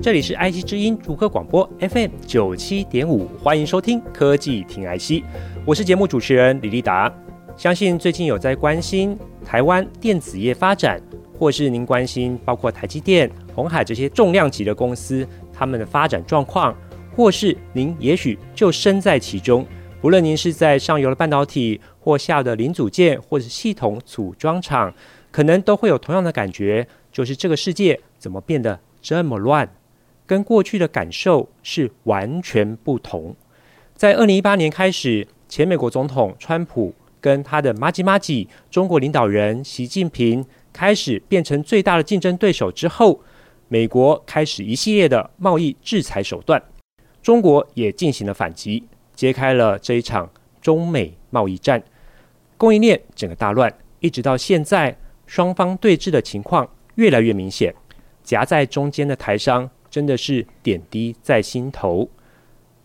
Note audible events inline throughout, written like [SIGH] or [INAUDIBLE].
这里是 IC 之音竹科广播 FM 九七点五，欢迎收听科技听 IC，我是节目主持人李立达。相信最近有在关心台湾电子业发展，或是您关心包括台积电、鸿海这些重量级的公司，他们的发展状况，或是您也许就身在其中，不论您是在上游的半导体，或下游的零组件，或是系统组装厂，可能都会有同样的感觉，就是这个世界怎么变得这么乱？跟过去的感受是完全不同。在二零一八年开始，前美国总统川普跟他的马吉马吉中国领导人习近平开始变成最大的竞争对手之后，美国开始一系列的贸易制裁手段，中国也进行了反击，揭开了这一场中美贸易战，供应链整个大乱，一直到现在，双方对峙的情况越来越明显，夹在中间的台商。真的是点滴在心头。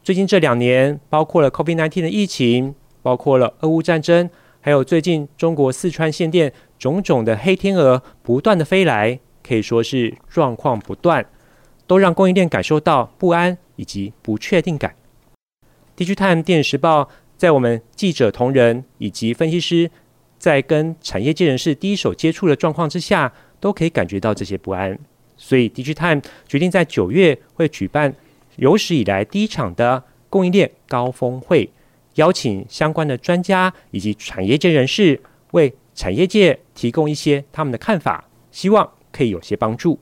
最近这两年，包括了 COVID-19 的疫情，包括了俄乌战争，还有最近中国四川限电，种种的黑天鹅不断的飞来，可以说是状况不断，都让供应链感受到不安以及不确定感。地区探电时报在我们记者同仁以及分析师在跟产业界人士第一手接触的状况之下，都可以感觉到这些不安。所以，DigiTime 决定在九月会举办有史以来第一场的供应链高峰会，邀请相关的专家以及产业界人士为产业界提供一些他们的看法，希望可以有些帮助。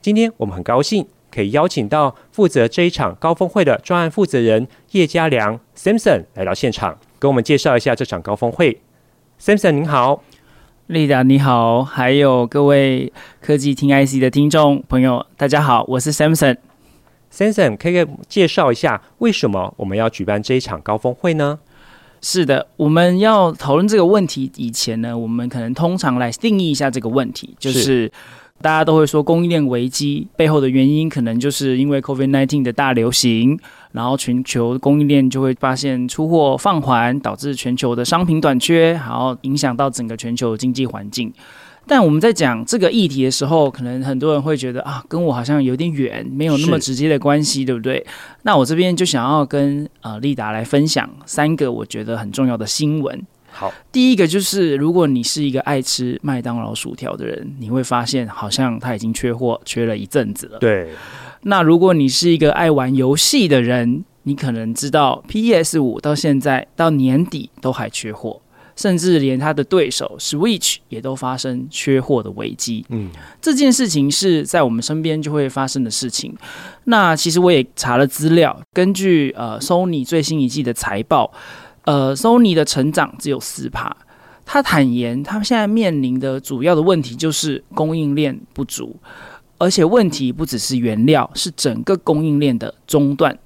今天我们很高兴可以邀请到负责这一场高峰会的专案负责人叶家良 Samson 来到现场，跟我们介绍一下这场高峰会。Samson 您好。丽达你好，还有各位科技听 IC 的听众朋友，大家好，我是 Samson。Samson，可以介绍一下为什么我们要举办这一场高峰会呢？是的，我们要讨论这个问题以前呢，我们可能通常来定义一下这个问题，就是，是大家都会说供应链危机背后的原因，可能就是因为 COVID-19 的大流行。然后全球供应链就会发现出货放缓，导致全球的商品短缺，然后影响到整个全球经济环境。但我们在讲这个议题的时候，可能很多人会觉得啊，跟我好像有点远，没有那么直接的关系，对不对？那我这边就想要跟呃丽达来分享三个我觉得很重要的新闻。好，第一个就是如果你是一个爱吃麦当劳薯条的人，你会发现好像它已经缺货，缺了一阵子了。对。那如果你是一个爱玩游戏的人，你可能知道 PS 五到现在到年底都还缺货，甚至连它的对手 Switch 也都发生缺货的危机。嗯，这件事情是在我们身边就会发生的事情。那其实我也查了资料，根据呃 Sony 最新一季的财报，呃 Sony 的成长只有四趴。他坦言，他现在面临的主要的问题就是供应链不足。而且问题不只是原料，是整个供应链的中断。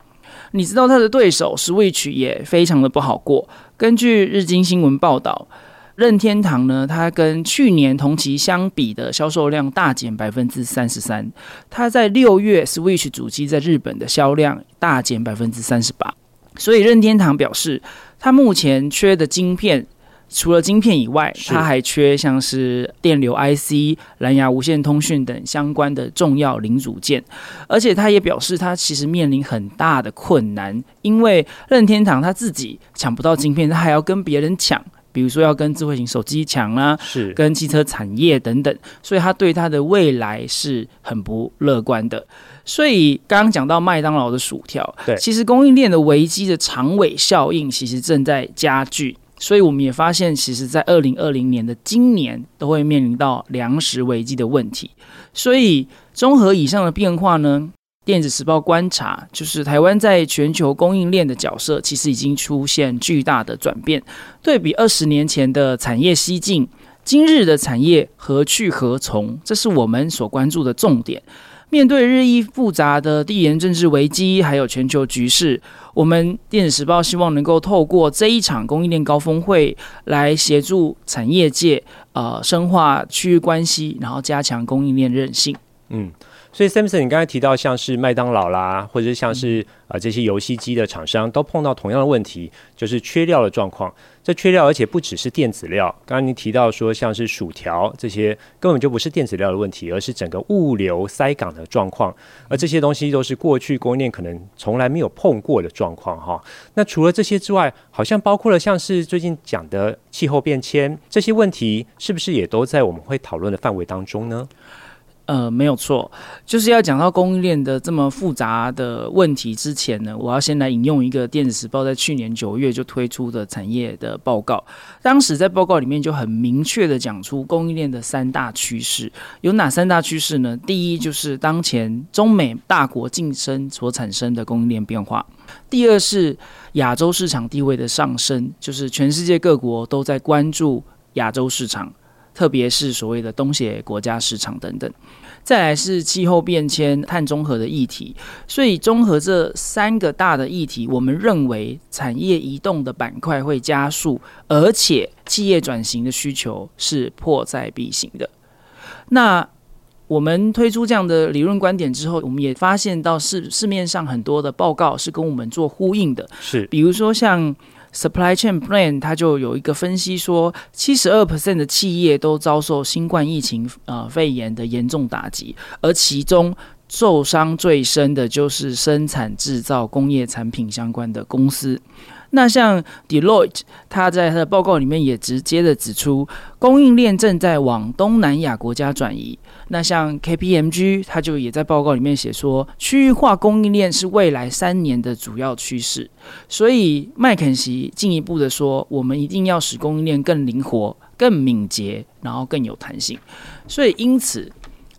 你知道他的对手 Switch 也非常的不好过。根据日经新闻报道，任天堂呢，它跟去年同期相比的销售量大减百分之三十三。它在六月 Switch 主机在日本的销量大减百分之三十八。所以任天堂表示，它目前缺的晶片。除了晶片以外，它还缺像是电流 IC、蓝牙无线通讯等相关的重要零组件，而且他也表示，他其实面临很大的困难，因为任天堂他自己抢不到晶片，他还要跟别人抢，比如说要跟智慧型手机抢啊，是跟汽车产业等等，所以他对他的未来是很不乐观的。所以刚刚讲到麦当劳的薯条，对，其实供应链的危机的长尾效应其实正在加剧。所以我们也发现，其实，在二零二零年的今年，都会面临到粮食危机的问题。所以，综合以上的变化呢，电子时报观察，就是台湾在全球供应链的角色，其实已经出现巨大的转变。对比二十年前的产业西进，今日的产业何去何从？这是我们所关注的重点。面对日益复杂的地缘政治危机，还有全球局势，我们电子时报希望能够透过这一场供应链高峰会，来协助产业界呃深化区域关系，然后加强供应链韧性。嗯。所以，Samson，你刚才提到像是麦当劳啦，或者是像是啊、呃、这些游戏机的厂商，都碰到同样的问题，就是缺料的状况。这缺料，而且不只是电子料。刚刚您提到说，像是薯条这些，根本就不是电子料的问题，而是整个物流塞港的状况。而这些东西都是过去供应链可能从来没有碰过的状况哈。那除了这些之外，好像包括了像是最近讲的气候变迁这些问题，是不是也都在我们会讨论的范围当中呢？呃，没有错，就是要讲到供应链的这么复杂的问题之前呢，我要先来引用一个电子时报在去年九月就推出的产业的报告。当时在报告里面就很明确的讲出供应链的三大趋势，有哪三大趋势呢？第一就是当前中美大国竞争所产生的供应链变化；第二是亚洲市场地位的上升，就是全世界各国都在关注亚洲市场。特别是所谓的东协国家市场等等，再来是气候变迁、碳中和的议题。所以综合这三个大的议题，我们认为产业移动的板块会加速，而且企业转型的需求是迫在必行的。那我们推出这样的理论观点之后，我们也发现到市市面上很多的报告是跟我们做呼应的，是比如说像。Supply Chain Plan，它就有一个分析说，七十二 percent 的企业都遭受新冠疫情呃肺炎的严重打击，而其中受伤最深的就是生产制造工业产品相关的公司。那像 Deloitte，他在他的报告里面也直接的指出，供应链正在往东南亚国家转移。那像 KPMG，他就也在报告里面写说，区域化供应链是未来三年的主要趋势。所以麦肯锡进一步的说，我们一定要使供应链更灵活、更敏捷，然后更有弹性。所以因此。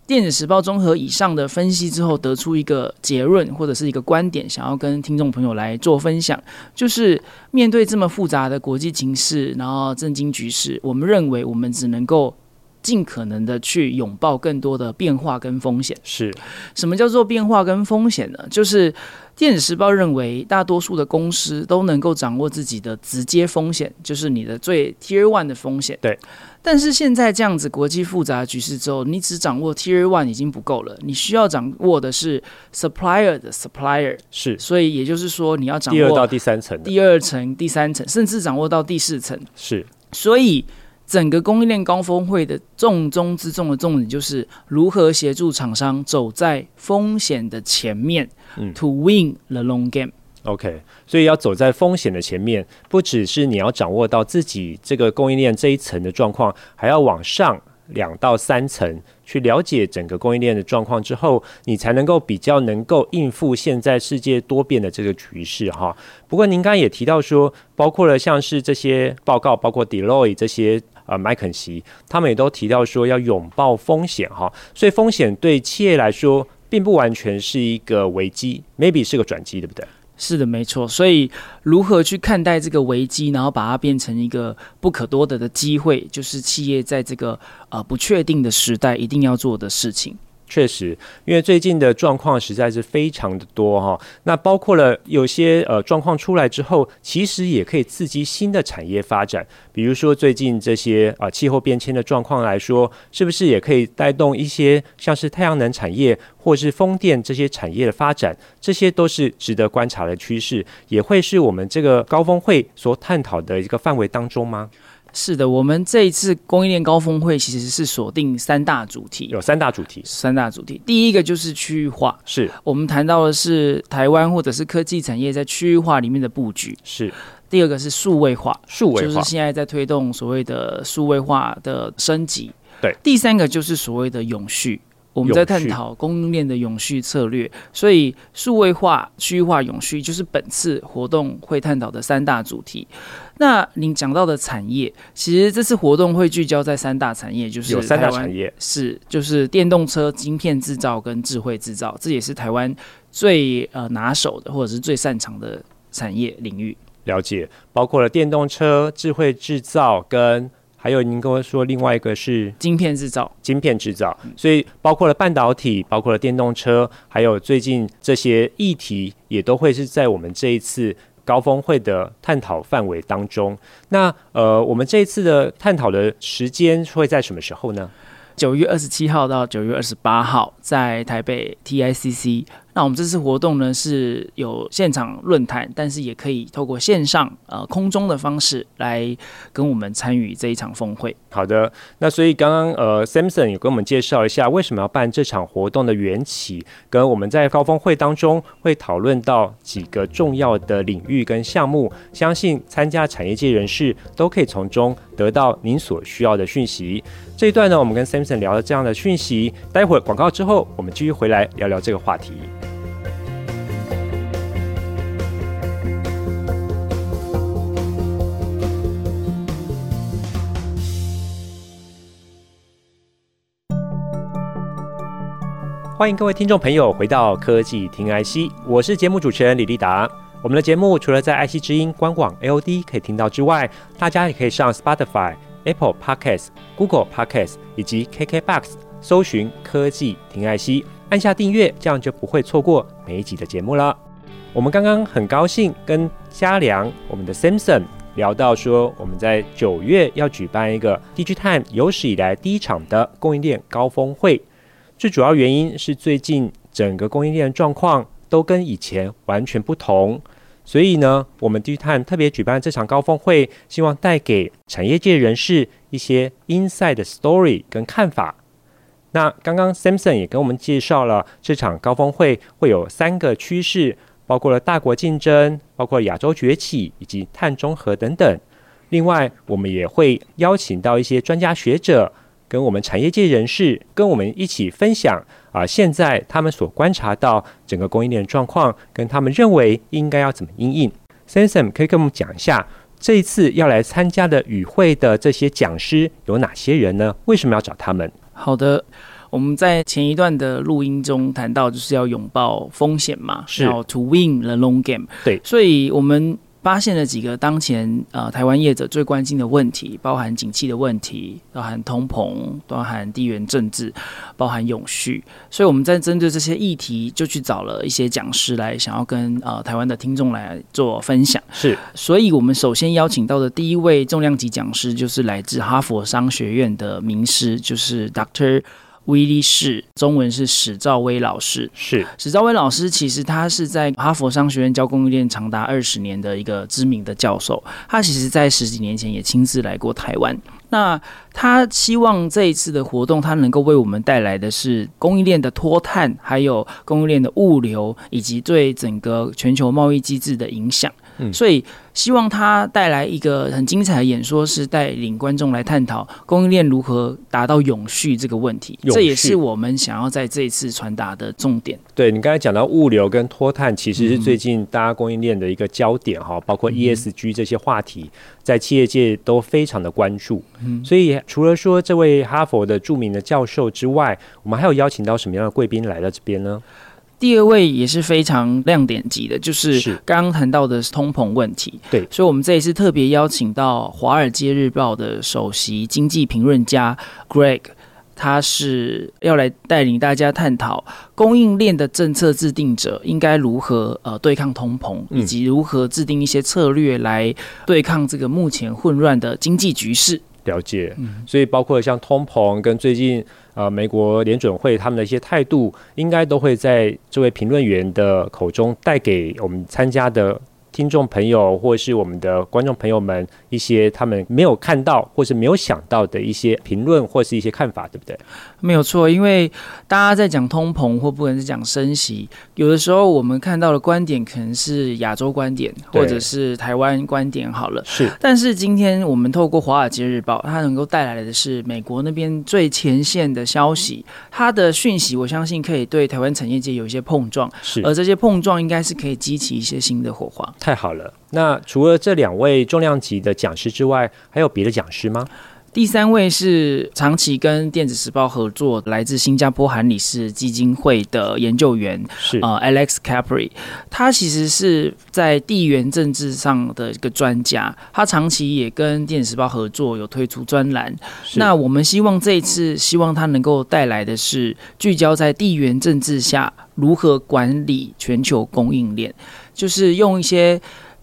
电子时报综合以上的分析之后，得出一个结论或者是一个观点，想要跟听众朋友来做分享，就是面对这么复杂的国际情势，然后震惊局势，我们认为我们只能够尽可能的去拥抱更多的变化跟风险。是什么叫做变化跟风险呢？就是电子时报认为，大多数的公司都能够掌握自己的直接风险，就是你的最 Tier One 的风险。对。但是现在这样子国际复杂的局势之后，你只掌握 Tier One 已经不够了，你需要掌握的是 Supplier 的 Supplier，是，所以也就是说你要掌握第二到第三层，第二层、第三层，甚至掌握到第四层，是。所以整个供应链高峰会的重中之重的重点就是如何协助厂商走在风险的前面，嗯，To win the long game。OK，所以要走在风险的前面，不只是你要掌握到自己这个供应链这一层的状况，还要往上两到三层去了解整个供应链的状况之后，你才能够比较能够应付现在世界多变的这个局势哈。不过您刚刚也提到说，包括了像是这些报告，包括 Deloitte 这些呃麦肯锡，他们也都提到说要拥抱风险哈。所以风险对企业来说，并不完全是一个危机，maybe 是个转机，对不对？是的，没错。所以，如何去看待这个危机，然后把它变成一个不可多得的机会，就是企业在这个呃不确定的时代一定要做的事情。确实，因为最近的状况实在是非常的多哈，那包括了有些呃状况出来之后，其实也可以刺激新的产业发展。比如说最近这些啊气候变迁的状况来说，是不是也可以带动一些像是太阳能产业或是风电这些产业的发展？这些都是值得观察的趋势，也会是我们这个高峰会所探讨的一个范围当中吗？是的，我们这一次供应链高峰会其实是锁定三大主题，有三大主题，三大主题。第一个就是区域化，是我们谈到的是台湾或者是科技产业在区域化里面的布局。是第二个是数位化，数位化就是现在在推动所谓的数位化的升级。对，第三个就是所谓的永续。我们在探讨供应链的永续策略，所以数位化、区域化、永续就是本次活动会探讨的三大主题。那您讲到的产业，其实这次活动会聚焦在三大产业，就是有三大产业是就是电动车晶片制造跟智慧制造，这也是台湾最呃拿手的或者是最擅长的产业领域。了解，包括了电动车、智慧制造跟还有您跟我说另外一个是晶片制造，晶片制造，所以包括了半导体，包括了电动车，还有最近这些议题也都会是在我们这一次高峰会的探讨范围当中。那呃，我们这一次的探讨的时间会在什么时候呢？九月二十七号到九月二十八号，在台北 TICC。那我们这次活动呢，是有现场论坛，但是也可以透过线上呃空中的方式来跟我们参与这一场峰会。好的，那所以刚刚呃 Samson 有跟我们介绍一下为什么要办这场活动的缘起，跟我们在高峰会当中会讨论到几个重要的领域跟项目，相信参加产业界人士都可以从中得到您所需要的讯息。这一段呢，我们跟 Samson 聊了这样的讯息，待会儿广告之后，我们继续回来聊聊这个话题。欢迎各位听众朋友回到科技听 IC，我是节目主持人李立达。我们的节目除了在 IC 之音官网 AOD 可以听到之外，大家也可以上 Spotify、Apple Podcasts、Google Podcasts 以及 KKBox 搜寻科技听爱惜按下订阅，这样就不会错过每一集的节目了。我们刚刚很高兴跟嘉良，我们的 Samson 聊到说，我们在九月要举办一个 DigiTime 有史以来第一场的供应链高峰会。最主要原因是最近整个供应链状况都跟以前完全不同，所以呢，我们 DigiTime 特别举办这场高峰会，希望带给产业界人士一些 inside story 跟看法。那刚刚 Samson 也跟我们介绍了这场高峰会会有三个趋势，包括了大国竞争，包括亚洲崛起以及碳中和等等。另外，我们也会邀请到一些专家学者。跟我们产业界人士跟我们一起分享啊，现在他们所观察到整个供应链状况，跟他们认为应该要怎么应应。Samson 可以跟我们讲一下，这一次要来参加的与会的这些讲师有哪些人呢？为什么要找他们？好的，我们在前一段的录音中谈到，就是要拥抱风险嘛，是要 To win the long game。对，所以我们。发现了几个当前呃台湾业者最关心的问题，包含景气的问题，包含通膨，包含地缘政治，包含永续。所以我们在针对这些议题，就去找了一些讲师来，想要跟呃台湾的听众来做分享。是，所以我们首先邀请到的第一位重量级讲师，就是来自哈佛商学院的名师，就是 Dr. 威利士，中文是史兆威老师。是史兆威老师，其实他是在哈佛商学院教供应链长达二十年的一个知名的教授。他其实，在十几年前也亲自来过台湾。那他希望这一次的活动，他能够为我们带来的是供应链的脱碳，还有供应链的物流，以及对整个全球贸易机制的影响。嗯，所以希望他带来一个很精彩的演说，是带领观众来探讨供应链如何达到永续这个问题。这也是我们想要在这一次传达的重点。对，你刚才讲到物流跟脱碳，其实是最近大家供应链的一个焦点哈，包括 ESG 这些话题，在企业界都非常的关注。嗯，所以除了说这位哈佛的著名的教授之外，我们还有邀请到什么样的贵宾来到这边呢？第二位也是非常亮点级的，就是刚刚谈到的通膨问题。对，所以我们这一次特别邀请到《华尔街日报》的首席经济评论家 Greg，他是要来带领大家探讨供应链的政策制定者应该如何呃对抗通膨，以及如何制定一些策略来对抗这个目前混乱的经济局势。了解，所以包括像通膨跟最近呃美国联准会他们的一些态度，应该都会在这位评论员的口中带给我们参加的。听众朋友，或是我们的观众朋友们，一些他们没有看到或是没有想到的一些评论或是一些看法，对不对？没有错，因为大家在讲通膨或不管是讲升息，有的时候我们看到的观点可能是亚洲观点，或者是台湾观点。好了，是。但是今天我们透过《华尔街日报》，它能够带来的是美国那边最前线的消息，它的讯息，我相信可以对台湾产业界有一些碰撞。是。而这些碰撞应该是可以激起一些新的火花。太好了，那除了这两位重量级的讲师之外，还有别的讲师吗？第三位是长期跟电子时报合作，来自新加坡韩理士基金会的研究员，是呃 Alex Capri，他其实是在地缘政治上的一个专家，他长期也跟电子时报合作，有推出专栏。那我们希望这一次，希望他能够带来的是聚焦在地缘政治下如何管理全球供应链，就是用一些。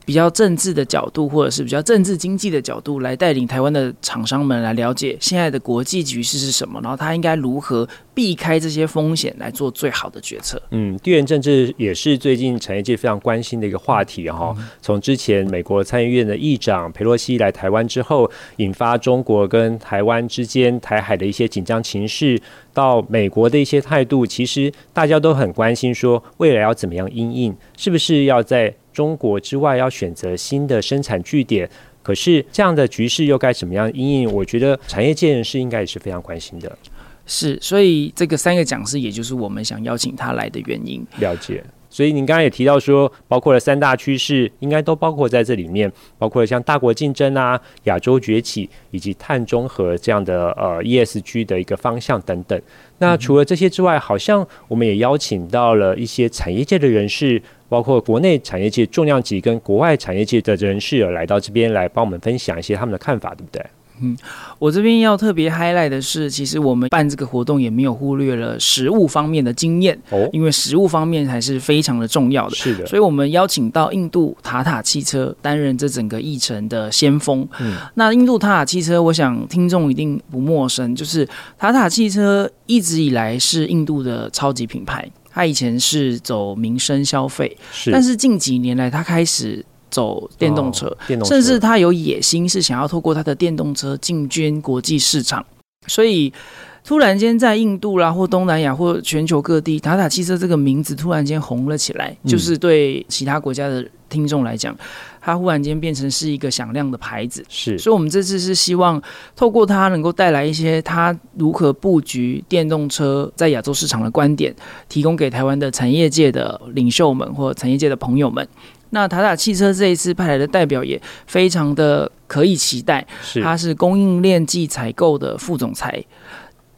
比较政治的角度，或者是比较政治经济的角度，来带领台湾的厂商们来了解现在的国际局势是什么，然后他应该如何避开这些风险来做最好的决策。嗯，地缘政治也是最近产业界非常关心的一个话题哈。从之前美国参议院的议长佩洛西来台湾之后，引发中国跟台湾之间台海的一些紧张情势，到美国的一些态度，其实大家都很关心，说未来要怎么样应应，是不是要在中国之外要选择新的生产据点，可是这样的局势又该怎么样因应？我觉得产业界人士应该也是非常关心的。是，所以这个三个讲师，也就是我们想邀请他来的原因。了解。所以您刚刚也提到说，包括了三大趋势，应该都包括在这里面，包括了像大国竞争啊、亚洲崛起以及碳中和这样的呃 ESG 的一个方向等等。那除了这些之外，好像我们也邀请到了一些产业界的人士，包括国内产业界重量级跟国外产业界的人士，来到这边来帮我们分享一些他们的看法，对不对？嗯，我这边要特别 highlight 的是，其实我们办这个活动也没有忽略了实物方面的经验哦，因为实物方面还是非常的重要的。是的，所以我们邀请到印度塔塔汽车担任这整个议程的先锋。嗯，那印度塔塔汽车，我想听众一定不陌生，就是塔塔汽车一直以来是印度的超级品牌，它以前是走民生消费，是，但是近几年来他开始。走电动车，哦、电动车，甚至他有野心，是想要透过他的电动车进军国际市场。所以，突然间在印度啦，或东南亚，或全球各地，塔塔汽车这个名字突然间红了起来，嗯、就是对其他国家的听众来讲，它忽然间变成是一个响亮的牌子。是，所以我们这次是希望透过它，能够带来一些它如何布局电动车在亚洲市场的观点，提供给台湾的产业界的领袖们或产业界的朋友们。那塔塔汽车这一次派来的代表也非常的可以期待，是他是供应链暨采购的副总裁，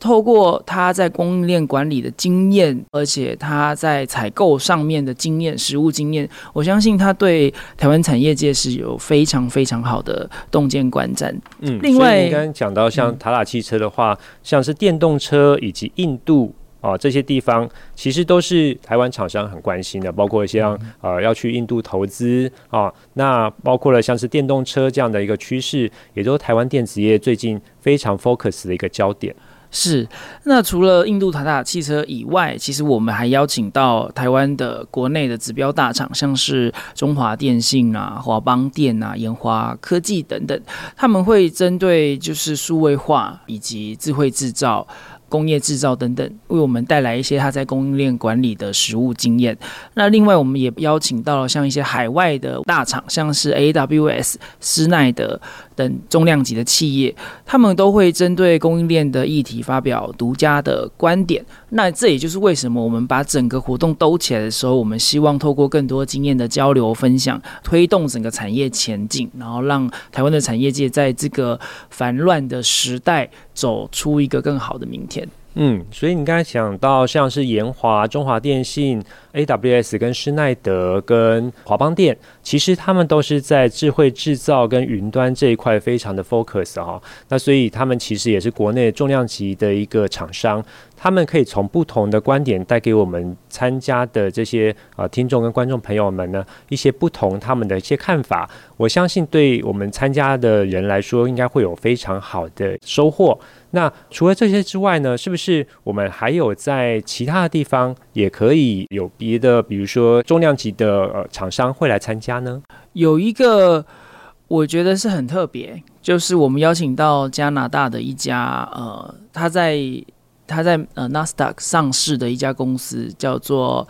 透过他在供应链管理的经验，而且他在采购上面的经验、实务经验，我相信他对台湾产业界是有非常非常好的洞见观瞻。嗯，另外，你刚刚讲到像塔塔汽车的话，嗯、像是电动车以及印度。啊，这些地方其实都是台湾厂商很关心的，包括像呃要去印度投资啊，那包括了像是电动车这样的一个趋势，也都是台湾电子业最近非常 focus 的一个焦点。是，那除了印度塔塔汽车以外，其实我们还邀请到台湾的国内的指标大厂，像是中华电信啊、华邦电啊、研华科技等等，他们会针对就是数位化以及智慧制造。工业制造等等，为我们带来一些他在供应链管理的实务经验。那另外，我们也邀请到了像一些海外的大厂，像是 AWS、施耐德等重量级的企业，他们都会针对供应链的议题发表独家的观点。那这也就是为什么我们把整个活动兜起来的时候，我们希望透过更多经验的交流分享，推动整个产业前进，然后让台湾的产业界在这个繁乱的时代走出一个更好的明天。嗯，所以你刚才讲到像是延华、中华电信、AWS 跟施耐德跟华邦电，其实他们都是在智慧制造跟云端这一块非常的 focus 哈。那所以他们其实也是国内重量级的一个厂商。他们可以从不同的观点带给我们参加的这些呃听众跟观众朋友们呢一些不同他们的一些看法，我相信对我们参加的人来说应该会有非常好的收获。那除了这些之外呢，是不是我们还有在其他的地方也可以有别的，比如说重量级的呃厂商会来参加呢？有一个我觉得是很特别，就是我们邀请到加拿大的一家呃，他在。他在呃纳斯达克上市的一家公司叫做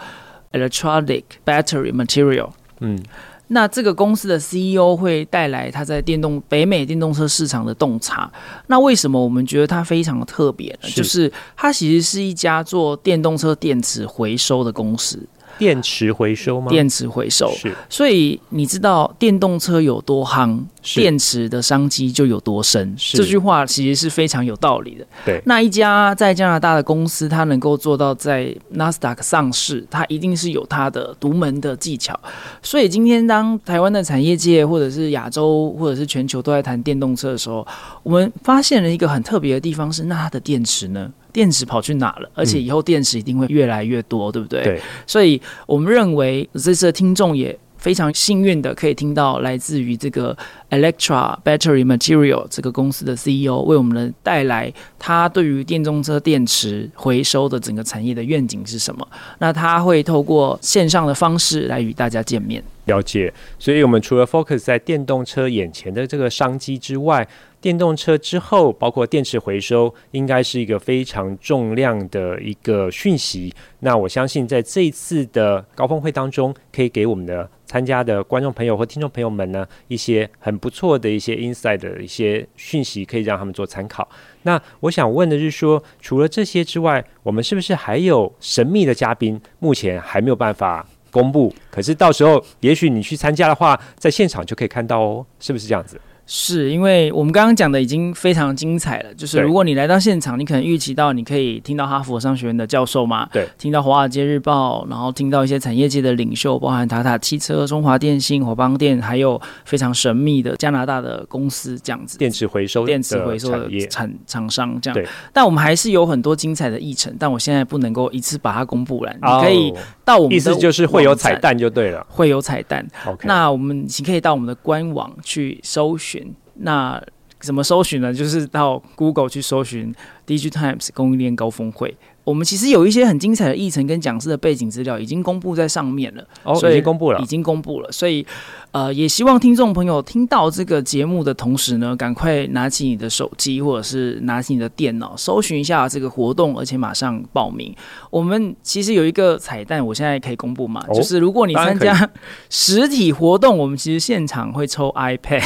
Electronic Battery Material。嗯，那这个公司的 CEO 会带来他在电动北美电动车市场的洞察。那为什么我们觉得它非常的特别呢？是就是它其实是一家做电动车电池回收的公司。电池回收吗？电池回收是。所以你知道电动车有多夯？电池的商机就有多深。这句话其实是非常有道理的。对，那一家在加拿大的公司，它能够做到在纳斯达克上市，它一定是有它的独门的技巧。所以今天当台湾的产业界或者是亚洲或者是全球都在谈电动车的时候，我们发现了一个很特别的地方是，那它的电池呢？电池跑去哪了？而且以后电池一定会越来越多，嗯、对不对？对。所以我们认为这次的听众也非常幸运的可以听到来自于这个 Electra Battery Material 这个公司的 CEO 为我们带来他对于电动车电池回收的整个产业的愿景是什么。那他会透过线上的方式来与大家见面。了解。所以我们除了 focus 在电动车眼前的这个商机之外，电动车之后，包括电池回收，应该是一个非常重量的一个讯息。那我相信，在这一次的高峰会当中，可以给我们的参加的观众朋友或听众朋友们呢，一些很不错的一些 inside 的一些讯息，可以让他们做参考。那我想问的是说，除了这些之外，我们是不是还有神秘的嘉宾？目前还没有办法公布，可是到时候，也许你去参加的话，在现场就可以看到哦，是不是这样子？是因为我们刚刚讲的已经非常精彩了，就是如果你来到现场，你可能预期到你可以听到哈佛商学院的教授嘛，对，听到华尔街日报，然后听到一些产业界的领袖，包含塔塔汽车、中华电信、火邦电，还有非常神秘的加拿大的公司这样子，电池回收、电池回收的产厂商这样。对，但我们还是有很多精彩的议程，但我现在不能够一次把它公布了。你可以到我们的，意思就是会有彩蛋就对了，会有彩蛋。OK，那我们你可以到我们的官网去搜寻。那怎么搜寻呢？就是到 Google 去搜寻 DIGITIMES 供应链高峰会。我们其实有一些很精彩的议程跟讲师的背景资料已经公布在上面了，哦，所以已经公布了，已经公布了。所以，呃，也希望听众朋友听到这个节目的同时呢，赶快拿起你的手机或者是拿起你的电脑，搜寻一下这个活动，而且马上报名。我们其实有一个彩蛋，我现在可以公布嘛，哦，就是如果你参加实体活动，我们其实现场会抽 [LAUGHS] iPad，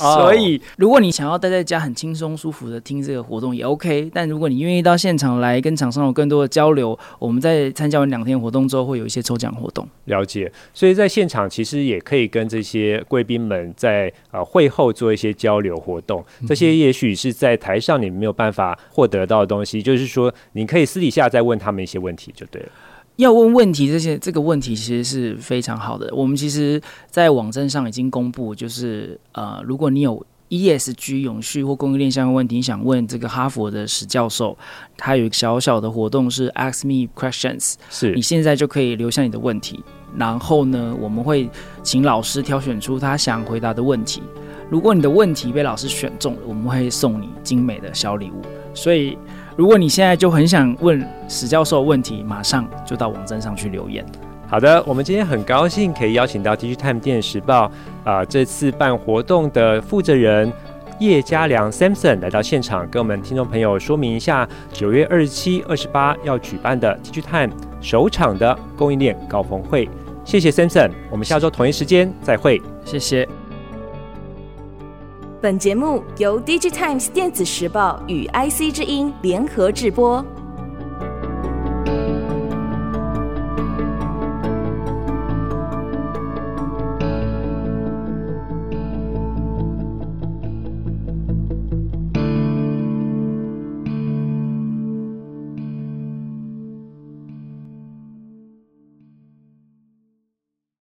哦，所以如果你想要待在家很轻松舒服的听这个活动也 OK，但如果你愿意到现场来跟厂商有更更多的交流，我们在参加完两天活动之后，会有一些抽奖活动。了解，所以在现场其实也可以跟这些贵宾们在呃会后做一些交流活动。这些也许是在台上你没有办法获得到的东西，就是说你可以私底下再问他们一些问题就对了。要问问题，这些这个问题其实是非常好的。我们其实，在网站上已经公布，就是呃，如果你有。ESG 永续或供应链相关问题，你想问这个哈佛的史教授，他有一个小小的活动是 Ask Me Questions，是你现在就可以留下你的问题，然后呢，我们会请老师挑选出他想回答的问题。如果你的问题被老师选中了，我们会送你精美的小礼物。所以，如果你现在就很想问史教授问题，马上就到网站上去留言。好的，我们今天很高兴可以邀请到《Digitime 电视报》啊、这次办活动的负责人叶嘉良 Samson 来到现场，跟我们听众朋友说明一下九月二十七、二十八要举办的 DIGITIMES 首场的供应链高峰会。谢谢 Samson，我们下周同一时间再会。谢谢。本节目由《DIGITIMES 电子时报》与 IC 之音联合制播。